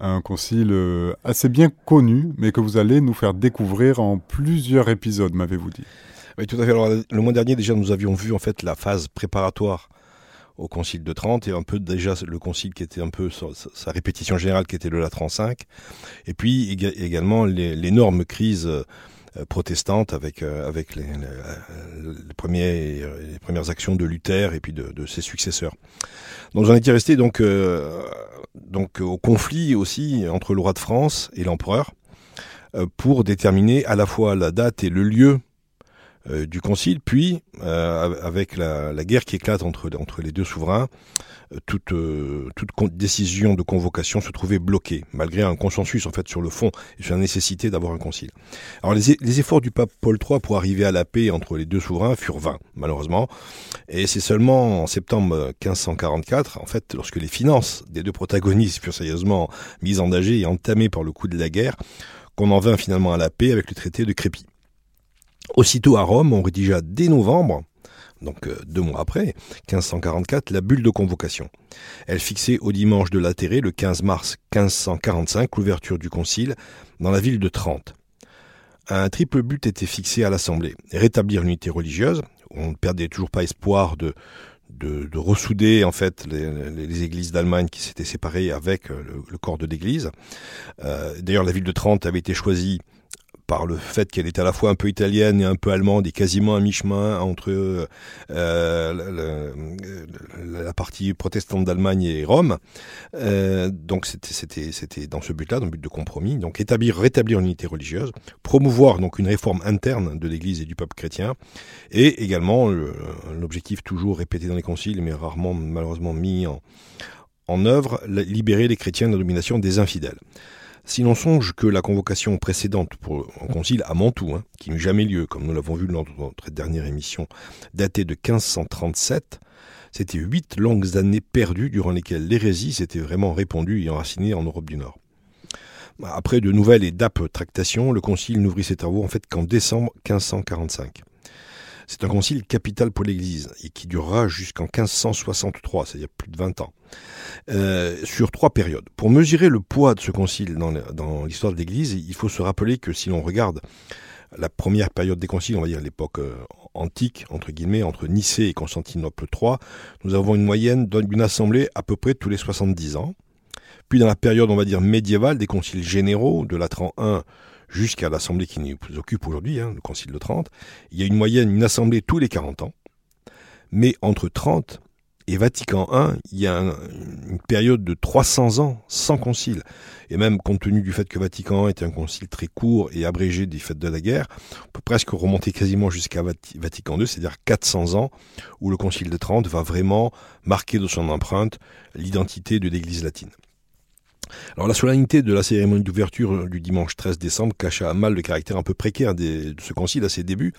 un concile assez bien connu, mais que vous allez nous faire découvrir en plusieurs épisodes, m'avez-vous dit. Oui, tout à fait. Alors, le mois dernier, déjà, nous avions vu en fait la phase préparatoire au Concile de Trente et un peu déjà le Concile qui était un peu sa, répétition générale qui était le Latran V, et puis également l'énorme crise euh, protestante avec euh, avec les, les, premiers les premières actions de Luther et puis de, de ses successeurs. Donc j'en étais resté donc euh, donc au conflit aussi entre le roi de France et l'empereur pour déterminer à la fois la date et le lieu euh, du Concile, puis euh, avec la, guerre qui éclate entre, entre les deux souverains, euh, toute, toute décision de convocation se trouvait bloquée, malgré un consensus en fait sur le fond et sur la nécessité d'avoir un concile. Alors les, les, efforts du pape Paul III pour arriver à la paix entre les deux souverains furent vains, malheureusement, et c'est seulement en septembre 1544, en fait, lorsque les finances des deux protagonistes furent sérieusement mises en danger et entamées par le coup de la guerre, qu'on en vint finalement à la paix avec le traité de Crépy. Aussitôt à Rome, on rédigea dès novembre, donc euh, deux mois après, 1544, la bulle de convocation. Elle fixait au dimanche de l'Atéré, le 15 mars 1545, l'ouverture du concile dans la ville de Trente. Un triple but était fixé à l'Assemblée. Rétablir l'unité religieuse, on ne perdait toujours pas espoir de, de, ressouder en fait les, églises d'Allemagne qui s'étaient séparées avec euh, le, corps de l'église. Euh, d'ailleurs, la ville de Trente avait été choisie par le fait qu'elle est à la fois un peu italienne et un peu allemande et quasiment à mi-chemin entre euh, la partie protestante d'Allemagne et Rome. Euh, donc c'était c'était dans ce but-là, dans le but de compromis. Donc établir rétablir l'unité religieuse, promouvoir donc une réforme interne de l'Église et du peuple chrétien, et également l'objectif toujours répété dans les conciles, mais rarement malheureusement mis en en œuvre, libérer les chrétiens de la domination des infidèles. Si l'on songe que la convocation précédente pour un concile à Mantoue, hein, qui n'eut jamais lieu, comme nous l'avons vu lors de notre dernière émission, datait de 1537, c'était huit longues années perdues durant lesquelles l'hérésie s'était vraiment répandue et enracinée en Europe du Nord. Après de nouvelles et d'âpres tractations, le concile n'ouvrit ses travaux en fait qu'en décembre 1545. C'est un concile capital pour l'Église et qui durera jusqu'en 1563, c'est-à-dire plus de 20 ans, euh, sur trois périodes. Pour mesurer le poids de ce concile dans l'histoire de l'Église, il faut se rappeler que si l'on regarde la première période des conciles, on va dire l'époque euh, antique, entre guillemets, entre Nicée et Constantinople III, nous avons une moyenne d'une assemblée à peu près tous les 70 ans. Puis dans la période, on va dire, médiévale, des conciles généraux, de Latran I jusqu'à l'Assemblée qui nous occupe aujourd'hui, hein, le Concile de Trente, il y a une moyenne, une assemblée tous les 40 ans. Mais entre 30 et Vatican I, il y a une période de 300 ans sans concile. Et même compte tenu du fait que Vatican I était un concile très court et abrégé des fêtes de la guerre, on peut presque remonter quasiment jusqu'à Vatican II, c'est-à-dire 400 ans, où le concile de Trente va vraiment marquer de son empreinte l'identité de l'Église latine. Alors la solennité de la cérémonie d'ouverture du dimanche 13 décembre cacha mal le caractère un peu précaire de ce concile à ses débuts,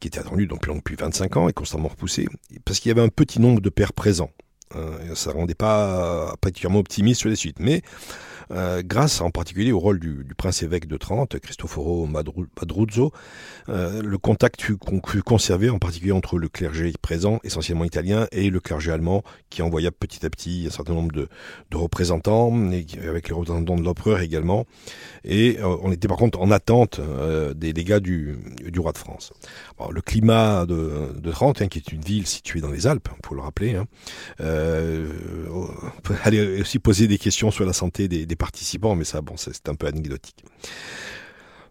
qui était attendu depuis 25 ans et constamment repoussé, parce qu'il y avait un petit nombre de pères présents. Euh, ça ne rendait pas particulièrement optimiste sur les suites. Mais euh, grâce en particulier au rôle du, prince-évêque de Trente, Cristoforo Madruzzo, euh, le contact fut, conservé en particulier entre le clergé présent, essentiellement italien, et le clergé allemand, qui envoya petit à petit un certain nombre de, représentants, avec les représentants de l'empereur également. Et euh, on était par contre en attente des dégâts du, roi de France. le climat de, Trente, hein, qui est une ville située dans les Alpes, pour le rappeler, hein, aller aussi poser des questions sur la santé des participants, mais ça, bon, c'est un peu anecdotique.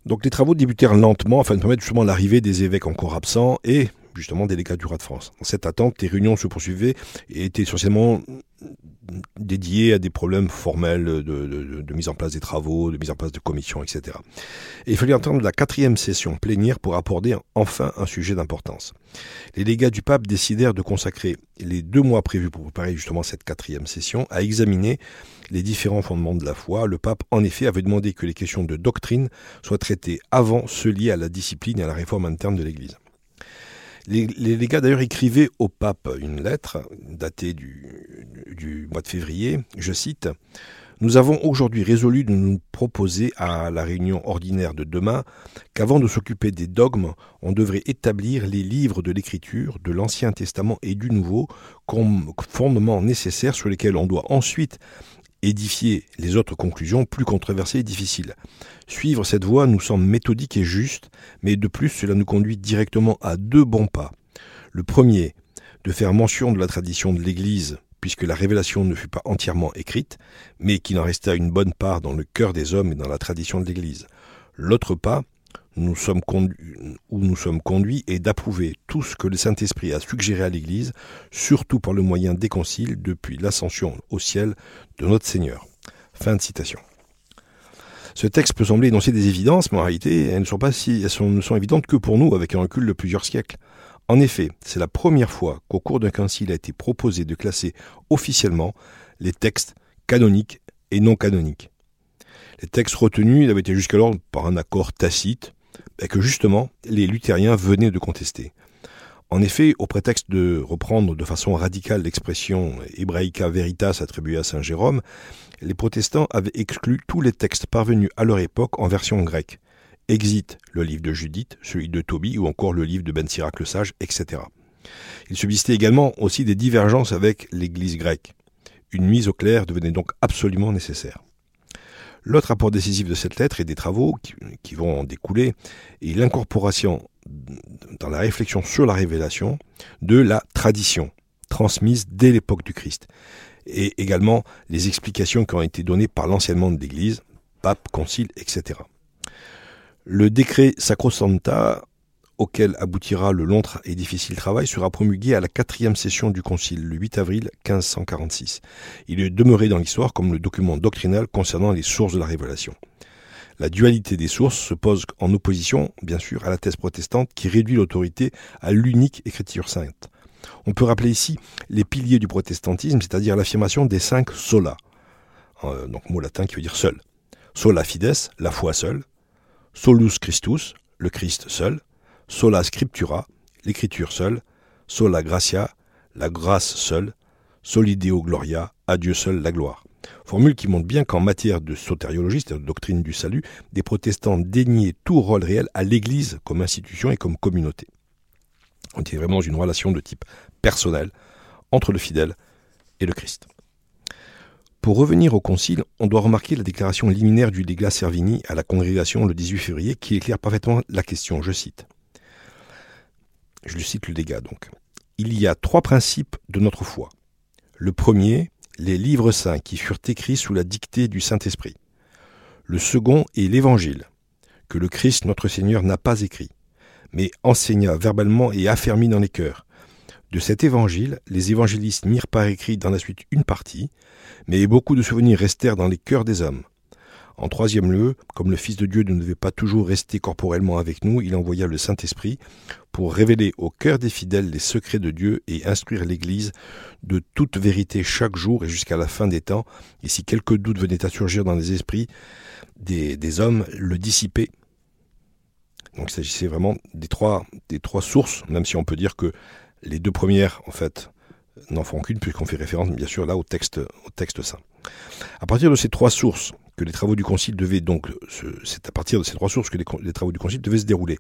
Donc les travaux débutèrent lentement afin de permettre justement l'arrivée des évêques encore absents et justement des du roi de France. Dans cette attente, les réunions se poursuivaient et étaient essentiellement dédiées à des problèmes formels de, mise en place des travaux, de mise en place de commissions, etc. Et il fallait entendre la quatrième session plénière pour aborder enfin un sujet d'importance. Les légats du pape décidèrent de consacrer les deux mois prévus pour préparer justement cette quatrième session à examiner les différents fondements de la foi. Le pape, en effet, avait demandé que les questions de doctrine soient traitées avant ceux liés à la discipline et à la réforme interne de l'Église. Les, légats d'ailleurs écrivaient au pape une lettre datée du, mois de février, je cite, Nous avons aujourd'hui résolu de nous proposer à la réunion ordinaire de demain qu'avant de s'occuper des dogmes, on devrait établir les livres de l'Écriture, de l'Ancien Testament et du Nouveau, comme fondements nécessaires sur lesquels on doit ensuite édifier les autres conclusions plus controversées et difficiles. Suivre cette voie nous semble méthodique et juste, mais de plus cela nous conduit directement à deux bons pas. Le premier, de faire mention de la tradition de l'Église, puisque la révélation ne fut pas entièrement écrite, mais qu'il en resta une bonne part dans le cœur des hommes et dans la tradition de l'Église. L'autre pas, où nous sommes conduits est d'approuver tout ce que le Saint-Esprit a suggéré à l'Église, surtout par le moyen des conciles depuis l'ascension au ciel de notre Seigneur. Fin de citation. Ce texte peut sembler énoncer des évidences, mais en réalité, elles ne sont, pas si, elles ne sont évidentes que pour nous, avec un recul de plusieurs siècles. En effet, c'est la première fois qu'au cours d'un concile a été proposé de classer officiellement les textes canoniques et non canoniques. Les textes retenus avaient été jusqu'alors par un accord tacite, que justement les luthériens venaient de contester. En effet, au prétexte de reprendre de façon radicale l'expression Hebraica Veritas attribuée à Saint Jérôme, les protestants avaient exclu tous les textes parvenus à leur époque en version grecque. Exit le livre de Judith, celui de Tobie ou encore le livre de Ben Sirac le Sage, etc. Il subsistait également aussi des divergences avec l'Église grecque. Une mise au clair devenait donc absolument nécessaire. L'autre rapport décisif de cette lettre et des travaux qui, vont en découler est l'incorporation dans la réflexion sur la révélation de la tradition transmise dès l'époque du Christ et également les explications qui ont été données par l'enseignement de l'Église, pape, concile, etc. Le décret Sacrosanta auquel aboutira le long et difficile travail, sera promulgué à la quatrième session du Concile, le 8 avril 1546. Il est demeuré dans l'histoire comme le document doctrinal concernant les sources de la révélation. La dualité des sources se pose en opposition, bien sûr, à la thèse protestante qui réduit l'autorité à l'unique écriture sainte. On peut rappeler ici les piliers du protestantisme, c'est-à-dire l'affirmation des cinq sola, euh, donc mot latin qui veut dire seul. Sola fides, la foi seule. Solus Christus, le Christ seul sola scriptura, l'écriture seule, sola gratia, la grâce seule, solideo gloria, à Dieu seul la gloire. Formule qui montre bien qu'en matière de sotériologie, c'est-à-dire de doctrine du salut, des protestants déniaient tout rôle réel à l'Église comme institution et comme communauté. On était vraiment dans une relation de type personnel entre le fidèle et le Christ. Pour revenir au concile, on doit remarquer la déclaration liminaire du légat Servini à la congrégation le 18 février qui éclaire parfaitement la question, je cite. Je lui cite le dégât donc. Il y a trois principes de notre foi. Le premier, les livres saints qui furent écrits sous la dictée du Saint-Esprit. Le second est l'Évangile, que le Christ notre Seigneur n'a pas écrit, mais enseigna verbalement et affermi dans les cœurs. De cet évangile, les évangélistes mirent par écrit dans la suite une partie, mais beaucoup de souvenirs restèrent dans les cœurs des hommes. En troisième lieu, comme le Fils de Dieu ne devait pas toujours rester corporellement avec nous, il envoya le Saint-Esprit pour révéler au cœur des fidèles les secrets de Dieu et instruire l'Église de toute vérité chaque jour et jusqu'à la fin des temps. Et si quelques doutes venaient à surgir dans les esprits des, hommes, le dissiper. Donc il s'agissait vraiment des trois, des trois sources, même si on peut dire que les deux premières, en fait, n'en font qu'une, puisqu'on fait référence, bien sûr, là, au texte, au texte saint. À partir de ces trois sources, que les travaux du Concile devaient donc, c'est à partir de ces trois sources que les, travaux du Concile devaient se dérouler.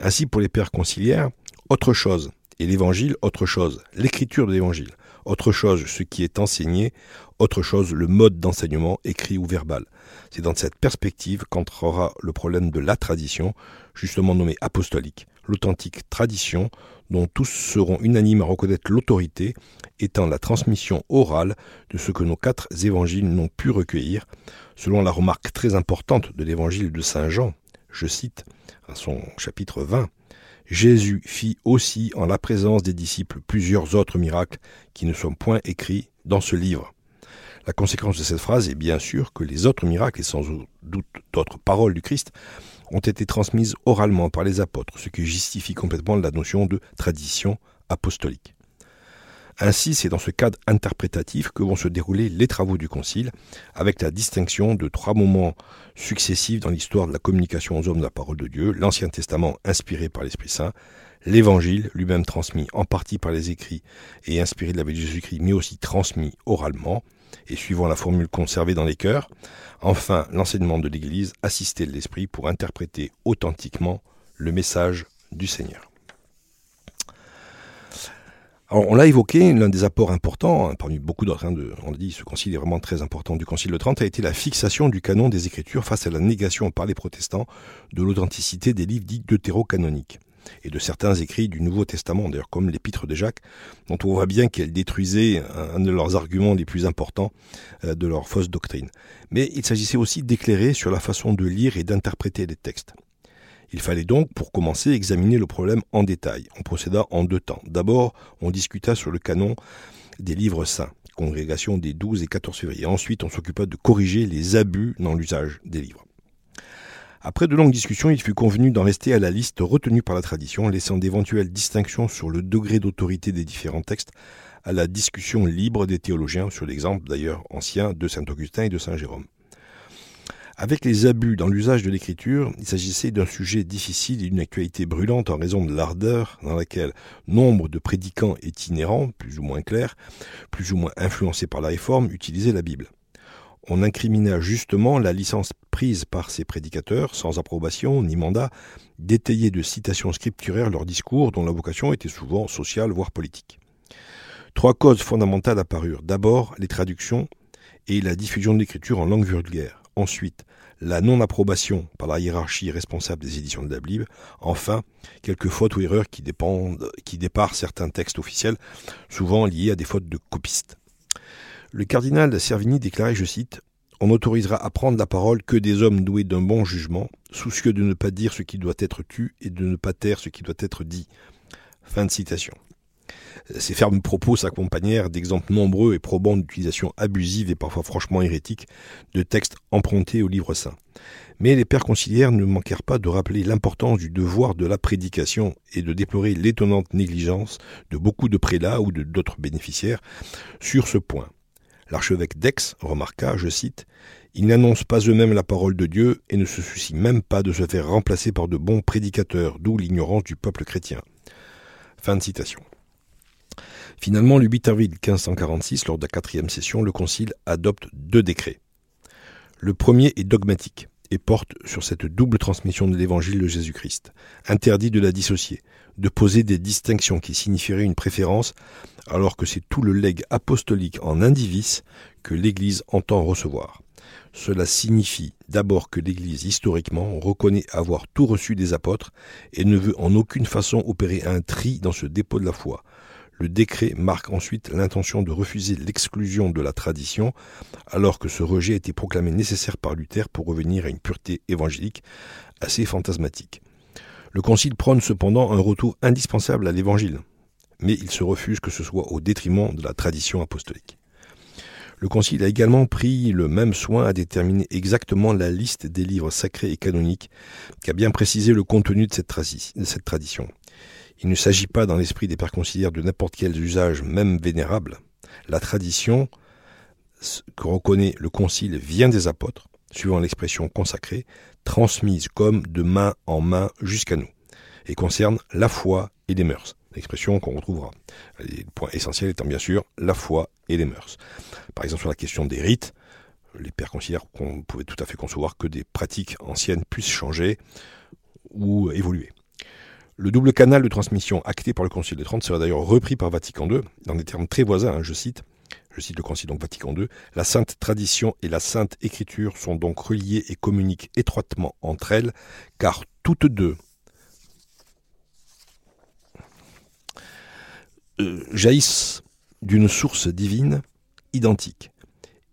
Ainsi, pour les pères conciliaires, autre chose, et l'Évangile, autre chose, l'écriture de l'Évangile, autre chose, ce qui est enseigné, autre chose, le mode d'enseignement, écrit ou verbal. C'est dans cette perspective qu'entrera le problème de la tradition, justement nommée apostolique, l'authentique tradition dont tous seront unanimes à reconnaître l'autorité, étant la transmission orale de ce que nos quatre évangiles n'ont pu recueillir, selon la remarque très importante de l'évangile de Saint Jean, je cite, à son chapitre 20, Jésus fit aussi en la présence des disciples plusieurs autres miracles qui ne sont point écrits dans ce livre. La conséquence de cette phrase est bien sûr que les autres miracles, et sans doute d'autres paroles du Christ, ont été transmises oralement par les apôtres, ce qui justifie complètement la notion de tradition apostolique. Ainsi, c'est dans ce cadre interprétatif que vont se dérouler les travaux du Concile, avec la distinction de trois moments successifs dans l'histoire de la communication aux hommes de la parole de Dieu, l'Ancien Testament inspiré par l'Esprit Saint, l'Évangile lui-même transmis en partie par les écrits et inspiré de la vie de Jésus-Christ, mais aussi transmis oralement, et suivant la formule conservée dans les cœurs, enfin l'enseignement de l'Église assisté de l'Esprit pour interpréter authentiquement le message du Seigneur. On l'a évoqué, l'un des apports importants, hein, parmi beaucoup d'autres, on l'a dit, ce concile est vraiment très important du concile de Trente, a été la fixation du canon des Écritures face à la négation par les protestants de l'authenticité des livres dits deutérocanoniques et de certains écrits du Nouveau Testament, d'ailleurs comme l'Épître de Jacques, dont on voit bien qu'elle détruisait un de leurs arguments les plus importants euh, de leur fausse doctrine. Mais il s'agissait aussi d'éclairer sur la façon de lire et d'interpréter les textes. Il fallait donc, pour commencer, examiner le problème en détail. On procéda en deux temps. D'abord, on discuta sur le canon des livres saints, congrégation des 12 et 14 février. Ensuite, on s'occupa de corriger les abus dans l'usage des livres. Après de longues discussions, il fut convenu d'en rester à la liste retenue par la tradition, laissant d'éventuelles distinctions sur le degré d'autorité des différents textes à la discussion libre des théologiens, sur l'exemple d'ailleurs ancien de saint Augustin et de saint Jérôme. Avec les abus dans l'usage de l'écriture, il s'agissait d'un sujet difficile et d'une actualité brûlante en raison de l'ardeur dans laquelle nombre de prédicants itinérants, plus ou moins clairs, plus ou moins influencés par la réforme, utilisaient la Bible. On incrimina justement la licence prise par ces prédicateurs, sans approbation ni mandat, d'étayer de citations scripturaires leurs discours dont la vocation était souvent sociale, voire politique. Trois causes fondamentales apparurent. D'abord, les traductions et la diffusion de l'écriture en langue vulgaire. Ensuite, la non-approbation par la hiérarchie responsable des éditions de Bible. Enfin, quelques fautes ou erreurs qui, qui départent certains textes officiels, souvent liés à des fautes de copistes. Le cardinal Servini déclarait, je cite, On n'autorisera à prendre la parole que des hommes doués d'un bon jugement, soucieux de ne pas dire ce qui doit être tu et de ne pas taire ce qui doit être dit. Fin de citation. Ces fermes propos s'accompagnèrent d'exemples nombreux et probants d'utilisation abusive et parfois franchement hérétique de textes empruntés au livre saint. Mais les pères conciliaires ne manquèrent pas de rappeler l'importance du devoir de la prédication et de déplorer l'étonnante négligence de beaucoup de prélats ou de d'autres bénéficiaires sur ce point. L'archevêque d'Aix remarqua, je cite, Ils n'annoncent pas eux-mêmes la parole de Dieu et ne se soucient même pas de se faire remplacer par de bons prédicateurs, d'où l'ignorance du peuple chrétien. Fin de citation. Finalement, le 8 avril 1546, lors de la quatrième session, le Concile adopte deux décrets. Le premier est dogmatique et porte sur cette double transmission de l'évangile de Jésus-Christ. Interdit de la dissocier, de poser des distinctions qui signifieraient une préférence, alors que c'est tout le legs apostolique en indivis que l'Église entend recevoir. Cela signifie d'abord que l'Église historiquement reconnaît avoir tout reçu des apôtres et ne veut en aucune façon opérer un tri dans ce dépôt de la foi. Le décret marque ensuite l'intention de refuser l'exclusion de la tradition, alors que ce rejet a été proclamé nécessaire par Luther pour revenir à une pureté évangélique assez fantasmatique. Le Concile prône cependant un retour indispensable à l'Évangile, mais il se refuse que ce soit au détriment de la tradition apostolique. Le Concile a également pris le même soin à déterminer exactement la liste des livres sacrés et canoniques, qui a bien précisé le contenu de cette, de cette tradition. Il ne s'agit pas dans l'esprit des pères conciliaires de n'importe quel usage, même vénérable. La tradition que reconnaît le concile vient des apôtres, suivant l'expression consacrée, transmise comme de main en main jusqu'à nous, et concerne la foi et les mœurs. L'expression qu'on retrouvera. Le point essentiel étant bien sûr la foi et les mœurs. Par exemple, sur la question des rites, les pères conciliaires qu'on pouvait tout à fait concevoir que des pratiques anciennes puissent changer ou évoluer. Le double canal de transmission acté par le Concile de Trente sera d'ailleurs repris par Vatican II dans des termes très voisins, hein, je cite. Je cite le Concile donc Vatican II. La sainte tradition et la sainte écriture sont donc reliées et communiquent étroitement entre elles, car toutes deux euh, jaillissent d'une source divine identique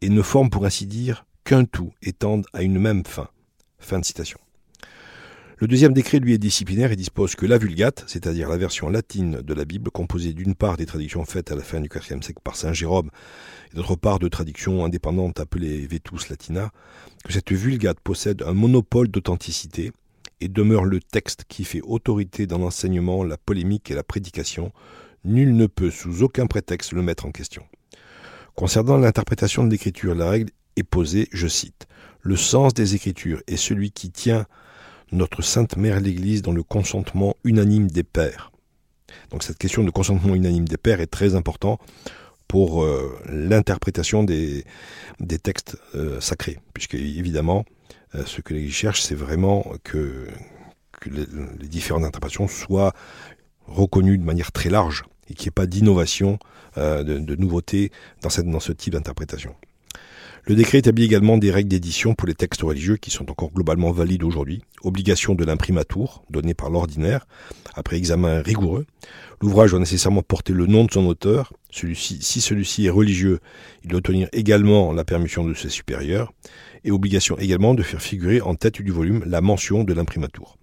et ne forment pour ainsi dire qu'un tout et tendent à une même fin. Fin de citation. Le deuxième décret, lui, est disciplinaire et dispose que la Vulgate, c'est-à-dire la version latine de la Bible, composée d'une part des traductions faites à la fin du IVe siècle par saint Jérôme, et d'autre part de traductions indépendantes appelées Vetus Latina, que cette Vulgate possède un monopole d'authenticité et demeure le texte qui fait autorité dans l'enseignement, la polémique et la prédication. Nul ne peut sous aucun prétexte le mettre en question. Concernant l'interprétation de l'écriture, la règle est posée, je cite, Le sens des écritures est celui qui tient notre Sainte Mère l'Église dans le consentement unanime des pères. Donc cette question de consentement unanime des pères est très importante pour euh, l'interprétation des, textes euh, sacrés, puisque évidemment, euh, ce que l'Église cherche, c'est vraiment que, les, différentes interprétations soient reconnues de manière très large et qu'il n'y ait pas d'innovation, de, nouveauté dans ce type d'interprétation. Le décret établit également des règles d'édition pour les textes religieux qui sont encore globalement valides aujourd'hui. Obligation de l'imprimatur, donnée par l'ordinaire, après examen rigoureux. L'ouvrage doit nécessairement porter le nom de son auteur. Si celui-ci est religieux, il doit obtenir également la permission de ses supérieurs. Et obligation également de faire figurer en tête du volume la mention de l'imprimatur.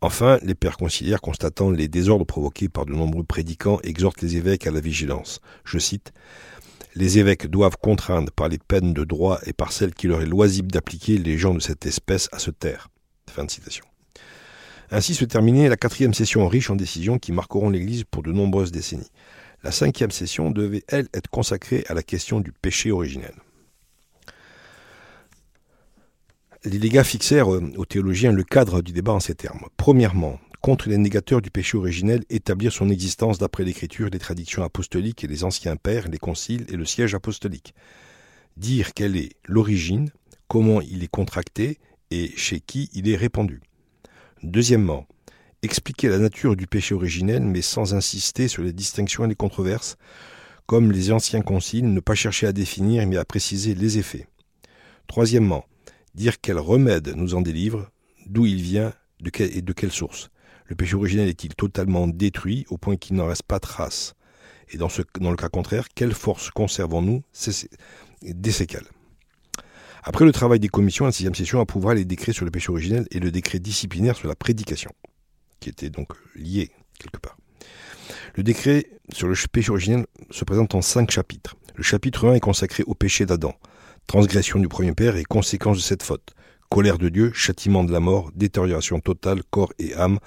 Enfin, les pères conciliaires, constatant les désordres provoqués par de nombreux prédicants, exhortent les évêques à la vigilance. Je cite les évêques doivent contraindre par les peines de droit et par celles qui leur est loisible d'appliquer les gens de cette espèce à se taire. Fin de citation. Ainsi se terminait la quatrième session riche en décisions qui marqueront l'Église pour de nombreuses décennies. La cinquième session devait, elle, être consacrée à la question du péché originel. Les légats fixèrent aux théologiens le cadre du débat en ces termes. Premièrement, contre les négateurs du péché originel établir son existence d'après l'écriture, les traditions apostoliques et les anciens pères, les conciles et le siège apostolique. Dire quelle est l'origine, comment il est contracté et chez qui il est répandu. Deuxièmement, expliquer la nature du péché originel mais sans insister sur les distinctions et les controverses, comme les anciens conciles, ne pas chercher à définir mais à préciser les effets. Troisièmement, dire quel remède nous en délivre, d'où il vient et de quelle source. Le péché originel est-il totalement détruit au point qu'il n'en reste pas trace? Et dans, le cas contraire, quelle force conservons-nous des séquelles Après le travail des commissions, la sixième session approuvera les décrets sur le péché originel et le décret disciplinaire sur la prédication, qui était donc lié quelque part. Le décret sur le péché originel se présente en cinq chapitres. Le chapitre 1 est consacré au péché d'Adam, transgression du premier père et conséquences de cette faute colère de Dieu, châtiment de la mort, détérioration totale, corps et âme,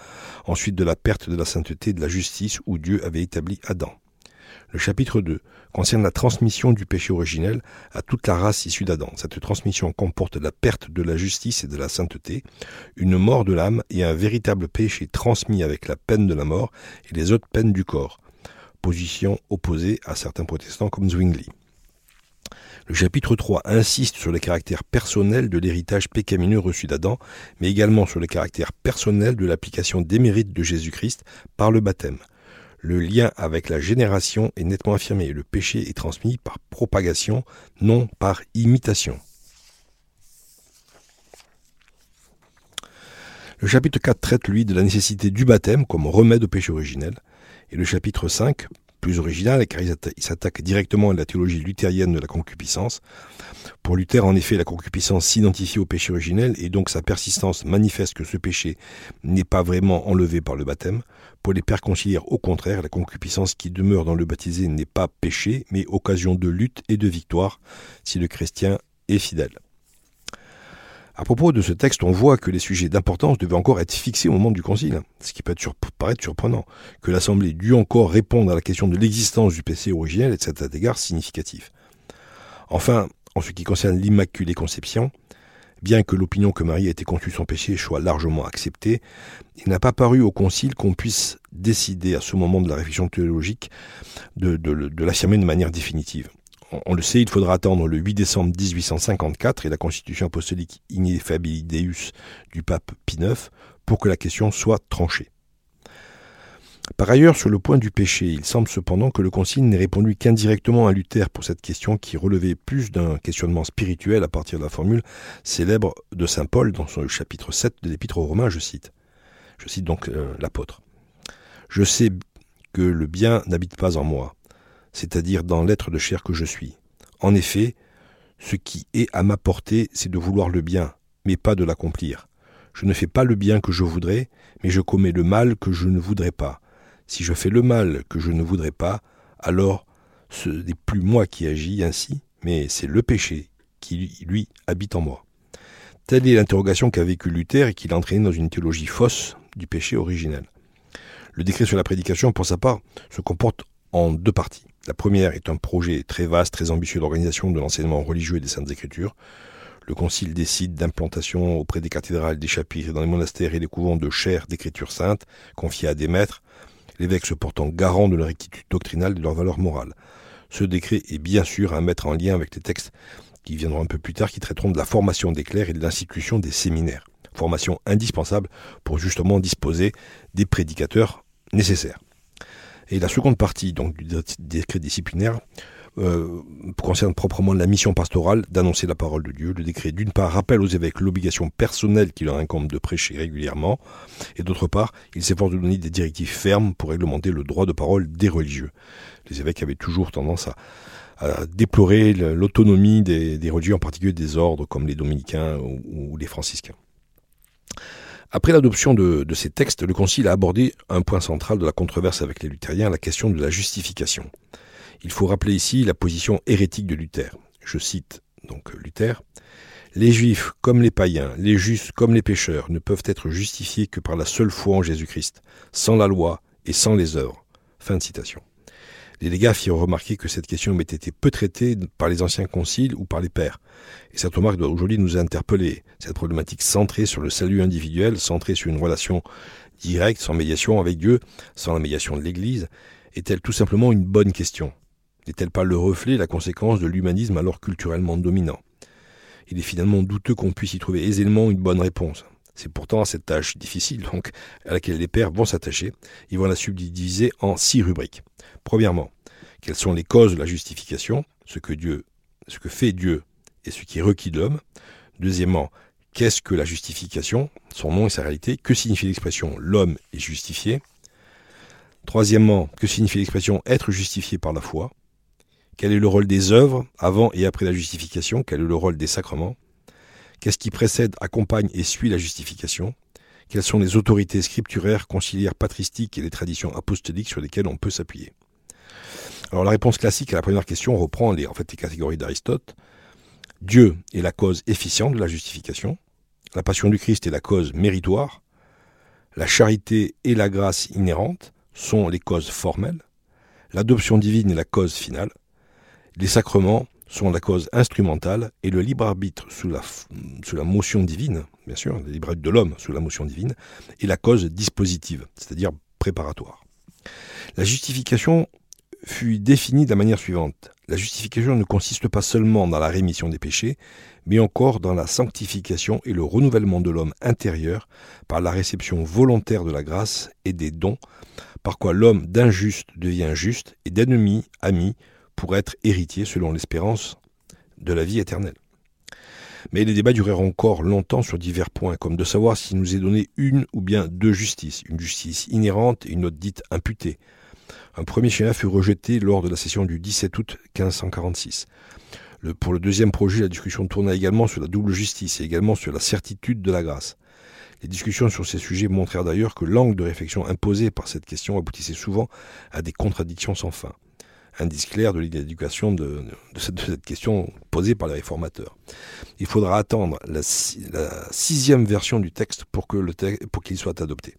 ensuite de la perte de la sainteté, de la justice où Dieu avait établi Adam. Le chapitre 2 concerne la transmission du péché originel à toute la race issue d'Adam. Cette transmission comporte la perte de la justice et de la sainteté, une mort de l'âme et un véritable péché transmis avec la peine de la mort et les autres peines du corps. Position opposée à certains protestants comme Zwingli. Le chapitre 3 insiste sur le caractère personnel de l'héritage pécamineux reçu d'Adam, mais également sur le caractère personnel de l'application des mérites de Jésus-Christ par le baptême. Le lien avec la génération est nettement affirmé. Le péché est transmis par propagation, non par imitation. Le chapitre 4 traite, lui, de la nécessité du baptême comme remède au péché originel. Et le chapitre 5 plus original, car il s'attaque directement à la théologie luthérienne de la concupiscence. Pour Luther, en effet, la concupiscence s'identifie au péché originel et donc sa persistance manifeste que ce péché n'est pas vraiment enlevé par le baptême. Pour les pères conciliaires, au contraire, la concupiscence qui demeure dans le baptisé n'est pas péché, mais occasion de lutte et de victoire si le chrétien est fidèle. À propos de ce texte, on voit que les sujets d'importance devaient encore être fixés au moment du concile, ce qui peut paraître surprenant, que l'Assemblée dut encore répondre à la question de l'existence du PC originel est à cet égard significatif. Enfin, en ce qui concerne l'Immaculée Conception, bien que l'opinion que Marie a été conçue sans péché soit largement acceptée, il n'a pas paru au Concile qu'on puisse décider à ce moment de la réflexion théologique de, de l'affirmer de manière définitive on, le sait, il faudra attendre le 8 décembre 1854 et la constitution apostolique Ineffabilis Deus du pape Pie IX pour que la question soit tranchée. Par ailleurs, sur le point du péché, il semble cependant que le Concile n'ait répondu qu'indirectement à Luther pour cette question qui relevait plus d'un questionnement spirituel à partir de la formule célèbre de Saint Paul dans son chapitre 7 de l'Épître aux Romains, je cite. Je cite donc euh, l'apôtre. Je sais que le bien n'habite pas en moi, c'est-à-dire dans l'être de chair que je suis. En effet, ce qui est à ma portée, c'est de vouloir le bien, mais pas de l'accomplir. Je ne fais pas le bien que je voudrais, mais je commets le mal que je ne voudrais pas. Si je fais le mal que je ne voudrais pas, alors ce n'est plus moi qui agis ainsi, mais c'est le péché qui, lui, habite en moi. Telle est l'interrogation qu'a vécu Luther et qui l'a entraîné dans une théologie fausse du péché originel. Le décret sur la prédication, pour sa part, se comporte en deux parties. La première est un projet très vaste, très ambitieux d'organisation de l'enseignement religieux et des Saintes Écritures. Le Concile décide d'implantation auprès des cathédrales, des chapitres, dans les monastères et les couvents de chaires d'écriture sainte, confiées à des maîtres, l'évêque se portant garant de leur rectitude doctrinale et de leur valeur morale. Ce décret est bien sûr à mettre en lien avec les textes qui viendront un peu plus tard, qui traiteront de la formation des clercs et de l'institution des séminaires. Formation indispensable pour justement disposer des prédicateurs nécessaires. Et la seconde partie donc, du décret disciplinaire euh, concerne proprement la mission pastorale d'annoncer la parole de Dieu. Le décret, d'une part, rappelle aux évêques l'obligation personnelle qui leur incombe de prêcher régulièrement, et d'autre part, il s'efforce de donner des directives fermes pour réglementer le droit de parole des religieux. Les évêques avaient toujours tendance à, déplorer l'autonomie des, religieux, en particulier des ordres comme les dominicains ou, les franciscains. Après l'adoption de, ces textes, le Concile a abordé un point central de la controverse avec les luthériens, la question de la justification. Il faut rappeler ici la position hérétique de Luther. Je cite donc Luther. Les juifs comme les païens, les justes comme les pécheurs ne peuvent être justifiés que par la seule foi en Jésus-Christ, sans la loi et sans les œuvres. Fin de citation. Les légats firent remarquer que cette question avait été peu traitée par les anciens conciles ou par les pères. Et cette remarque doit aujourd'hui nous interpeller. Cette problématique centrée sur le salut individuel, centrée sur une relation directe, sans médiation avec Dieu, sans la médiation de l'Église, est-elle tout simplement une bonne question? N'est-elle pas le reflet, la conséquence de l'humanisme alors culturellement dominant? Il est finalement douteux qu'on puisse y trouver aisément une bonne réponse. C'est pourtant cette tâche difficile, donc, à laquelle les pères vont s'attacher. Ils vont la subdiviser en six rubriques. Premièrement, quelles sont les causes de la justification, ce que Dieu, ce que fait Dieu et ce qui est requis de l'homme? Deuxièmement, qu'est-ce que la justification, son nom et sa réalité, que signifie l'expression l'homme est justifié. Troisièmement, que signifie l'expression être justifié par la foi quel est le rôle des œuvres avant et après la justification? Quel est le rôle des sacrements? Qu'est-ce qui précède, accompagne et suit la justification? Quelles sont les autorités scripturaires, conciliaires, patristiques et les traditions apostoliques sur lesquelles on peut s'appuyer? Alors la réponse classique à la première question reprend les, en fait, les catégories d'Aristote. Dieu est la cause efficiente de la justification. La passion du Christ est la cause méritoire. La charité et la grâce inhérente sont les causes formelles. L'adoption divine est la cause finale. Les sacrements sont la cause instrumentale et le libre arbitre sous la, motion divine, bien sûr, le libre arbitre de l'homme sous la motion divine, est la cause dispositive, c'est-à-dire préparatoire. La justification fut définie de la manière suivante. La justification ne consiste pas seulement dans la rémission des péchés, mais encore dans la sanctification et le renouvellement de l'homme intérieur par la réception volontaire de la grâce et des dons, par quoi l'homme d'injuste devient juste et d'ennemi ami, pour être héritier selon l'espérance de la vie éternelle. Mais les débats durèrent encore longtemps sur divers points, comme de savoir s'il nous est donné une ou bien deux justices, une justice inhérente et une autre dite imputée. Un premier schéma fut rejeté lors de la session du 17 août 1546. pour le deuxième projet, la discussion tourna également sur la double justice et également sur la certitude de la grâce. Les discussions sur ces sujets montrèrent d'ailleurs que l'angle de réflexion imposé par cette question aboutissait souvent à des contradictions sans fin indice clair de l'éducation de, cette, question posée par les réformateurs. Il faudra attendre la, sixième version du texte pour qu'il soit adopté.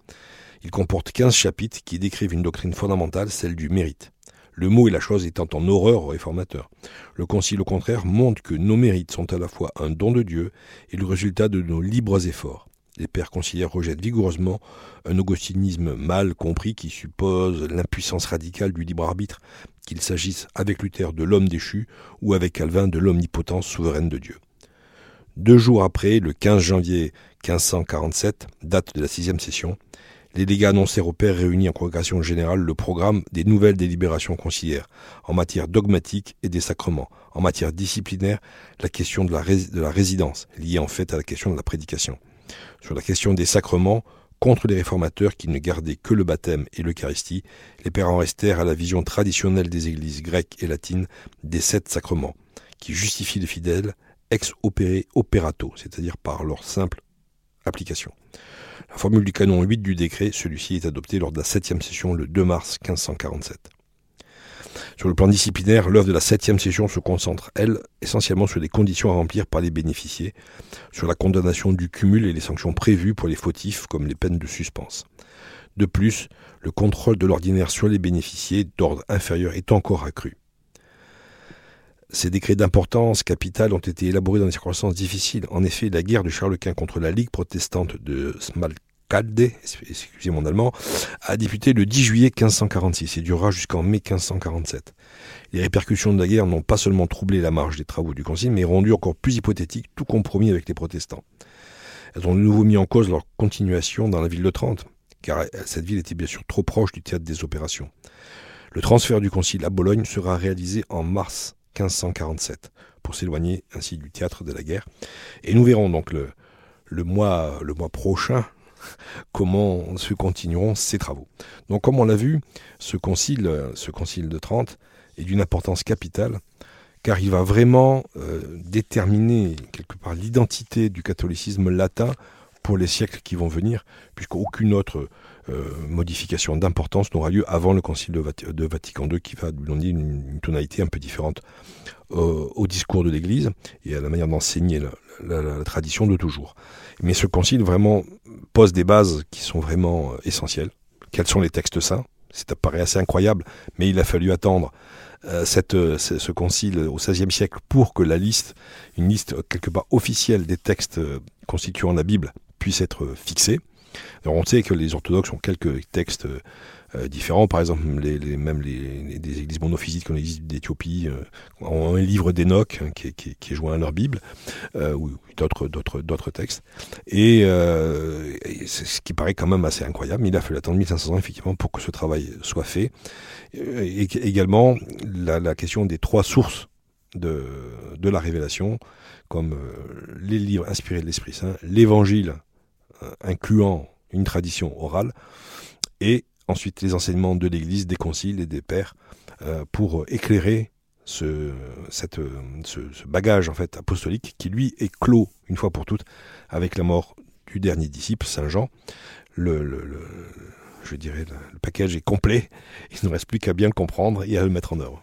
Il comporte 15 chapitres qui décrivent une doctrine fondamentale, celle du mérite. Le mot et la chose étant en horreur aux réformateurs. Le Concile, au contraire, montre que nos mérites sont à la fois un don de Dieu et le résultat de nos libres efforts. Les pères conciliaires rejettent vigoureusement un augustinisme mal compris qui suppose l'impuissance radicale du libre arbitre, qu'il s'agisse avec Luther de l'homme déchu ou avec Calvin de l'omnipotence souveraine de Dieu. Deux jours après, le 15 janvier 1547, date de la sixième session, les légats annoncèrent aux pères réunis en congrégation générale le programme des nouvelles délibérations conciliaires en matière dogmatique et des sacrements, en matière disciplinaire, la question de la résidence, liée en fait à la question de la prédication. Sur la question des sacrements, contre les réformateurs qui ne gardaient que le baptême et l'Eucharistie, les pères en restèrent à la vision traditionnelle des églises grecques et latines des sept sacrements, qui justifient les fidèles ex opere operato, c'est-à-dire par leur simple application. La formule du canon 8 du décret, celui-ci est adopté lors de la septième session le 2 mars 1547. Sur le plan disciplinaire, l'œuvre de la septième session se concentre, elle, essentiellement sur les conditions à remplir par les bénéficiés, sur la condamnation du cumul et les sanctions prévues pour les fautifs comme les peines de suspense. De plus, le contrôle de l'ordinaire sur les bénéficiés d'ordre inférieur est encore accru. Ces décrets d'importance capitale ont été élaborés dans des circonstances difficiles. En effet, la guerre de Charles Quint contre la Ligue protestante de Smal excusez mon allemand, a débuté le 10 juillet 1546 et durera jusqu'en mai 1547. Les répercussions de la guerre n'ont pas seulement troublé la marge des travaux du Concile, mais rendu encore plus hypothétique tout compromis avec les protestants. Elles ont de nouveau mis en cause leur continuation dans la ville de Trente. car cette ville était bien sûr trop proche du théâtre des opérations. Le transfert du concile à Bologne sera réalisé en mars 1547, pour s'éloigner ainsi du théâtre de la guerre. Et nous verrons donc le mois prochain comment se continueront ces travaux. Donc comme on l'a vu, ce concile, ce concile de Trente est d'une importance capitale, car il va vraiment euh, déterminer quelque part l'identité du catholicisme latin pour les siècles qui vont venir, puisqu'aucune autre euh, modification d'importance n'aura lieu avant le Concile de, Vatican II, qui va donner une, tonalité un peu différente euh, au discours de l'Église et à la manière d'enseigner la, tradition de toujours. Mais ce Concile vraiment pose des bases qui sont vraiment euh, essentielles. Quels sont les textes saints? Ça paraît assez incroyable, mais il a fallu attendre ce concile au XVIe siècle pour que la liste, une liste quelque part officielle des textes constituant la Bible, puisse être. Alors on sait que les orthodoxes ont quelques textes euh, différents, par exemple les, même les, des églises monophysites comme l'église d'Éthiopie euh, ont un livre d'Enoch hein, qui, est joint à leur Bible, euh, ou d'autres, textes. Et, ce qui paraît quand même assez incroyable, il a fallu attendre 1500 ans effectivement pour que ce travail soit fait. Et, également la, question des trois sources de, de la révélation, comme les livres inspirés de l'Esprit Saint, l'Évangile euh, incluant une tradition orale, et ensuite les enseignements de l'Église, des conciles et des pères, euh, pour éclairer ce, bagage en fait apostolique qui lui est clos une fois pour toutes avec la mort du dernier disciple, Saint Jean. Le, le, je dirais le package est complet, il ne reste plus qu'à bien le comprendre et à le mettre en œuvre.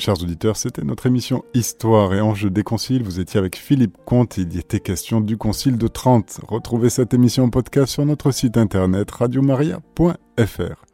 Chers auditeurs, c'était notre émission Histoire et Enjeux des Conciles. Vous étiez avec Philippe Comte. Il y était question du Concile de Trente. Retrouvez cette émission en podcast sur notre site internet radiomaria.fr.